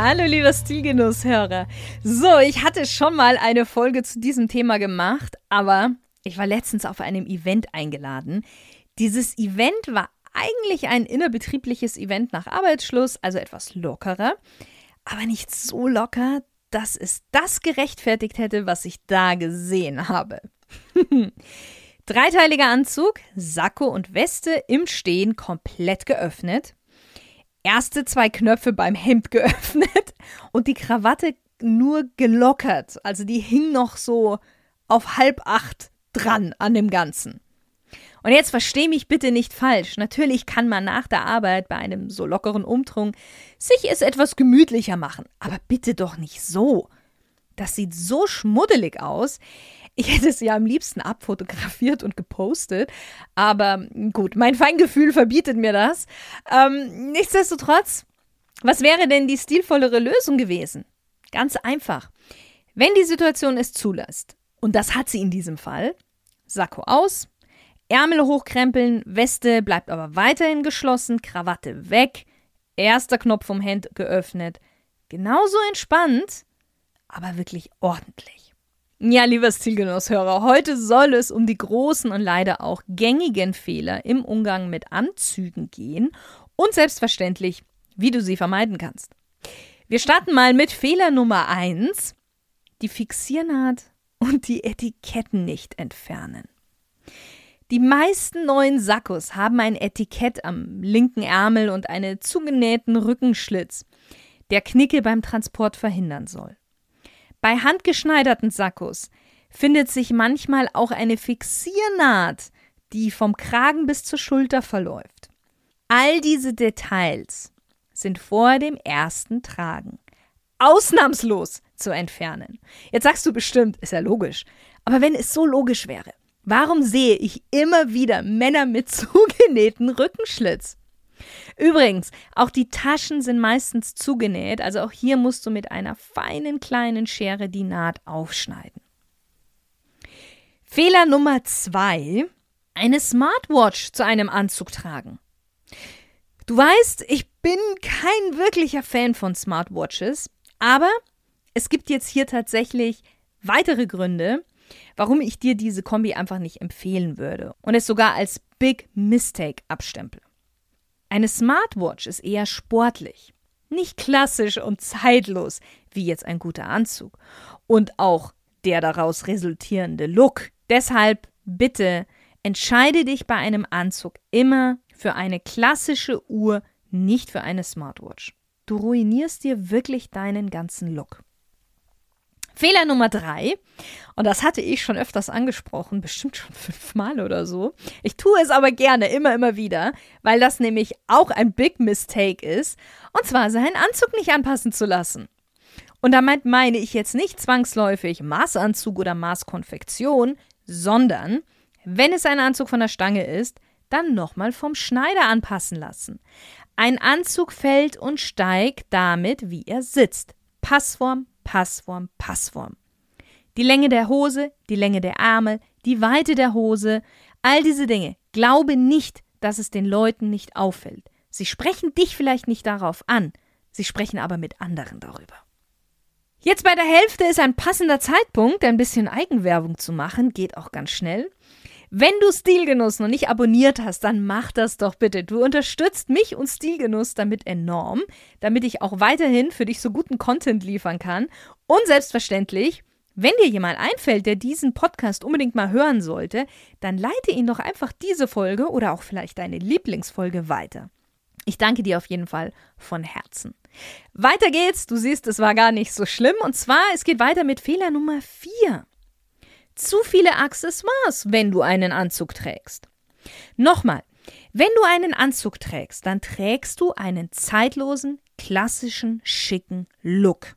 Hallo lieber Stilgenusshörer. So, ich hatte schon mal eine Folge zu diesem Thema gemacht, aber ich war letztens auf einem Event eingeladen. Dieses Event war eigentlich ein innerbetriebliches Event nach Arbeitsschluss, also etwas lockerer, aber nicht so locker, dass es das gerechtfertigt hätte, was ich da gesehen habe. Dreiteiliger Anzug, Sakko und Weste im Stehen komplett geöffnet erste zwei Knöpfe beim Hemd geöffnet und die Krawatte nur gelockert. Also die hing noch so auf halb acht dran an dem Ganzen. Und jetzt versteh mich bitte nicht falsch. Natürlich kann man nach der Arbeit bei einem so lockeren Umtrunk sich es etwas gemütlicher machen. Aber bitte doch nicht so. Das sieht so schmuddelig aus. Ich hätte es ja am liebsten abfotografiert und gepostet. Aber gut, mein Feingefühl verbietet mir das. Ähm, nichtsdestotrotz, was wäre denn die stilvollere Lösung gewesen? Ganz einfach. Wenn die Situation es zulässt, und das hat sie in diesem Fall, Sakko aus, Ärmel hochkrempeln, Weste bleibt aber weiterhin geschlossen, Krawatte weg, erster Knopf vom Hemd geöffnet. Genauso entspannt, aber wirklich ordentlich. Ja, lieber Stilgenusshörer, heute soll es um die großen und leider auch gängigen Fehler im Umgang mit Anzügen gehen und selbstverständlich, wie du sie vermeiden kannst. Wir starten mal mit Fehler Nummer 1, die Fixiernaht und die Etiketten nicht entfernen. Die meisten neuen Sakkos haben ein Etikett am linken Ärmel und einen zugenähten Rückenschlitz, der Knicke beim Transport verhindern soll. Bei handgeschneiderten Sakkos findet sich manchmal auch eine Fixiernaht, die vom Kragen bis zur Schulter verläuft. All diese Details sind vor dem ersten Tragen ausnahmslos zu entfernen. Jetzt sagst du bestimmt, ist ja logisch. Aber wenn es so logisch wäre, warum sehe ich immer wieder Männer mit zugenähten Rückenschlitz? Übrigens, auch die Taschen sind meistens zugenäht, also auch hier musst du mit einer feinen kleinen Schere die Naht aufschneiden. Fehler Nummer zwei: eine Smartwatch zu einem Anzug tragen. Du weißt, ich bin kein wirklicher Fan von Smartwatches, aber es gibt jetzt hier tatsächlich weitere Gründe, warum ich dir diese Kombi einfach nicht empfehlen würde und es sogar als Big Mistake abstempel. Eine Smartwatch ist eher sportlich, nicht klassisch und zeitlos wie jetzt ein guter Anzug und auch der daraus resultierende Look. Deshalb bitte entscheide dich bei einem Anzug immer für eine klassische Uhr, nicht für eine Smartwatch. Du ruinierst dir wirklich deinen ganzen Look. Fehler Nummer drei, und das hatte ich schon öfters angesprochen, bestimmt schon fünfmal oder so. Ich tue es aber gerne, immer, immer wieder, weil das nämlich auch ein Big Mistake ist, und zwar seinen Anzug nicht anpassen zu lassen. Und damit meine ich jetzt nicht zwangsläufig Maßanzug oder Maßkonfektion, sondern wenn es ein Anzug von der Stange ist, dann nochmal vom Schneider anpassen lassen. Ein Anzug fällt und steigt damit, wie er sitzt. Passform, Passform, Passform. Die Länge der Hose, die Länge der Ärmel, die Weite der Hose, all diese Dinge. Glaube nicht, dass es den Leuten nicht auffällt. Sie sprechen dich vielleicht nicht darauf an, sie sprechen aber mit anderen darüber. Jetzt bei der Hälfte ist ein passender Zeitpunkt, ein bisschen Eigenwerbung zu machen, geht auch ganz schnell. Wenn du Stilgenuss noch nicht abonniert hast, dann mach das doch bitte. Du unterstützt mich und Stilgenuss damit enorm, damit ich auch weiterhin für dich so guten Content liefern kann. Und selbstverständlich, wenn dir jemand einfällt, der diesen Podcast unbedingt mal hören sollte, dann leite ihn doch einfach diese Folge oder auch vielleicht deine Lieblingsfolge weiter. Ich danke dir auf jeden Fall von Herzen. Weiter geht's. Du siehst, es war gar nicht so schlimm. Und zwar, es geht weiter mit Fehler Nummer 4 zu viele Accessoires, wenn du einen Anzug trägst. Nochmal, wenn du einen Anzug trägst, dann trägst du einen zeitlosen, klassischen, schicken Look.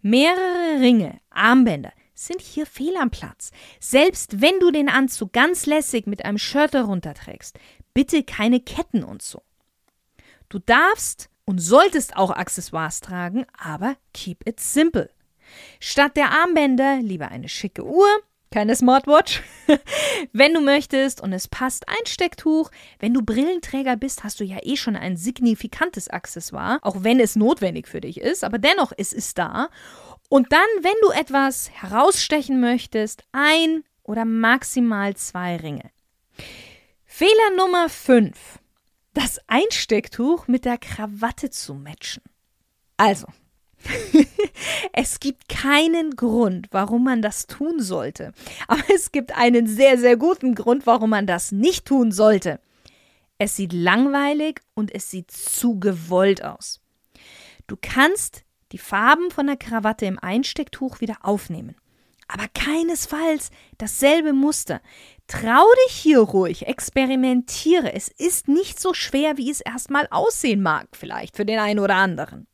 Mehrere Ringe, Armbänder sind hier fehl am Platz. Selbst wenn du den Anzug ganz lässig mit einem Shirt darunter trägst, bitte keine Ketten und so. Du darfst und solltest auch Accessoires tragen, aber keep it simple. Statt der Armbänder lieber eine schicke Uhr, keine Smartwatch. wenn du möchtest und es passt, ein Stecktuch. Wenn du Brillenträger bist, hast du ja eh schon ein signifikantes Accessoire, auch wenn es notwendig für dich ist, aber dennoch, es ist da. Und dann, wenn du etwas herausstechen möchtest, ein oder maximal zwei Ringe. Fehler Nummer 5. Das Einstecktuch mit der Krawatte zu matchen. Also, es gibt keinen Grund, warum man das tun sollte. Aber es gibt einen sehr, sehr guten Grund, warum man das nicht tun sollte. Es sieht langweilig und es sieht zu gewollt aus. Du kannst die Farben von der Krawatte im Einstecktuch wieder aufnehmen. Aber keinesfalls dasselbe Muster. Trau dich hier ruhig, experimentiere. Es ist nicht so schwer, wie es erstmal aussehen mag, vielleicht für den einen oder anderen.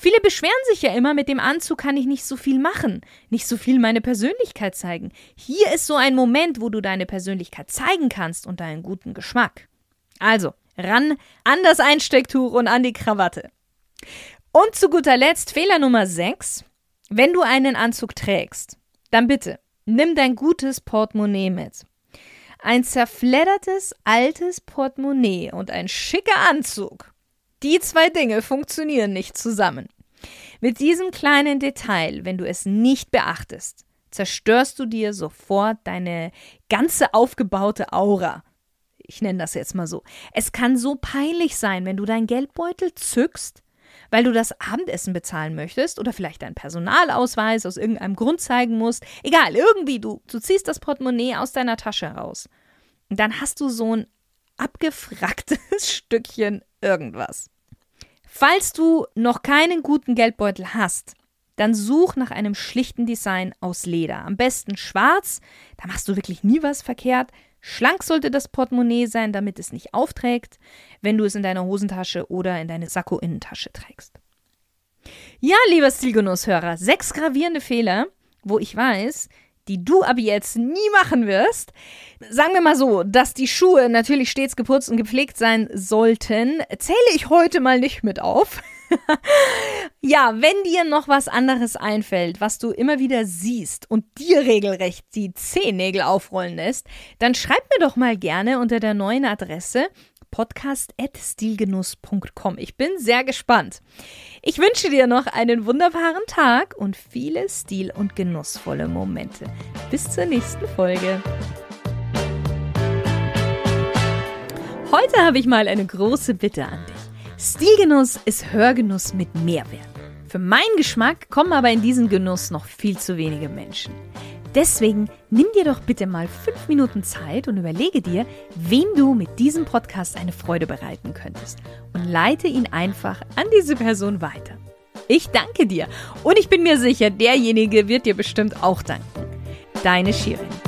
Viele beschweren sich ja immer, mit dem Anzug kann ich nicht so viel machen, nicht so viel meine Persönlichkeit zeigen. Hier ist so ein Moment, wo du deine Persönlichkeit zeigen kannst und deinen guten Geschmack. Also, ran an das Einstecktuch und an die Krawatte. Und zu guter Letzt Fehler Nummer 6. Wenn du einen Anzug trägst, dann bitte nimm dein gutes Portemonnaie mit. Ein zerfleddertes altes Portemonnaie und ein schicker Anzug die zwei Dinge funktionieren nicht zusammen. Mit diesem kleinen Detail, wenn du es nicht beachtest, zerstörst du dir sofort deine ganze aufgebaute Aura. Ich nenne das jetzt mal so. Es kann so peinlich sein, wenn du deinen Geldbeutel zückst, weil du das Abendessen bezahlen möchtest oder vielleicht deinen Personalausweis aus irgendeinem Grund zeigen musst. Egal, irgendwie, du, du ziehst das Portemonnaie aus deiner Tasche raus. Und dann hast du so ein abgefracktes Stückchen irgendwas. Falls du noch keinen guten Geldbeutel hast, dann such nach einem schlichten Design aus Leder. Am besten schwarz, da machst du wirklich nie was verkehrt. Schlank sollte das Portemonnaie sein, damit es nicht aufträgt, wenn du es in deiner Hosentasche oder in deine Sakko-Innentasche trägst. Ja, lieber Stilgenusshörer, sechs gravierende Fehler, wo ich weiß, die du aber jetzt nie machen wirst. Sagen wir mal so, dass die Schuhe natürlich stets geputzt und gepflegt sein sollten, zähle ich heute mal nicht mit auf. ja, wenn dir noch was anderes einfällt, was du immer wieder siehst und dir regelrecht die Zehennägel aufrollen lässt, dann schreib mir doch mal gerne unter der neuen Adresse podcast.stilgenuss.com. Ich bin sehr gespannt. Ich wünsche dir noch einen wunderbaren Tag und viele stil- und genussvolle Momente. Bis zur nächsten Folge. Heute habe ich mal eine große Bitte an dich. Stilgenuss ist Hörgenuss mit Mehrwert. Für meinen Geschmack kommen aber in diesen Genuss noch viel zu wenige Menschen. Deswegen nimm dir doch bitte mal fünf Minuten Zeit und überlege dir, wem du mit diesem Podcast eine Freude bereiten könntest und leite ihn einfach an diese Person weiter. Ich danke dir und ich bin mir sicher, derjenige wird dir bestimmt auch danken. Deine Shirin.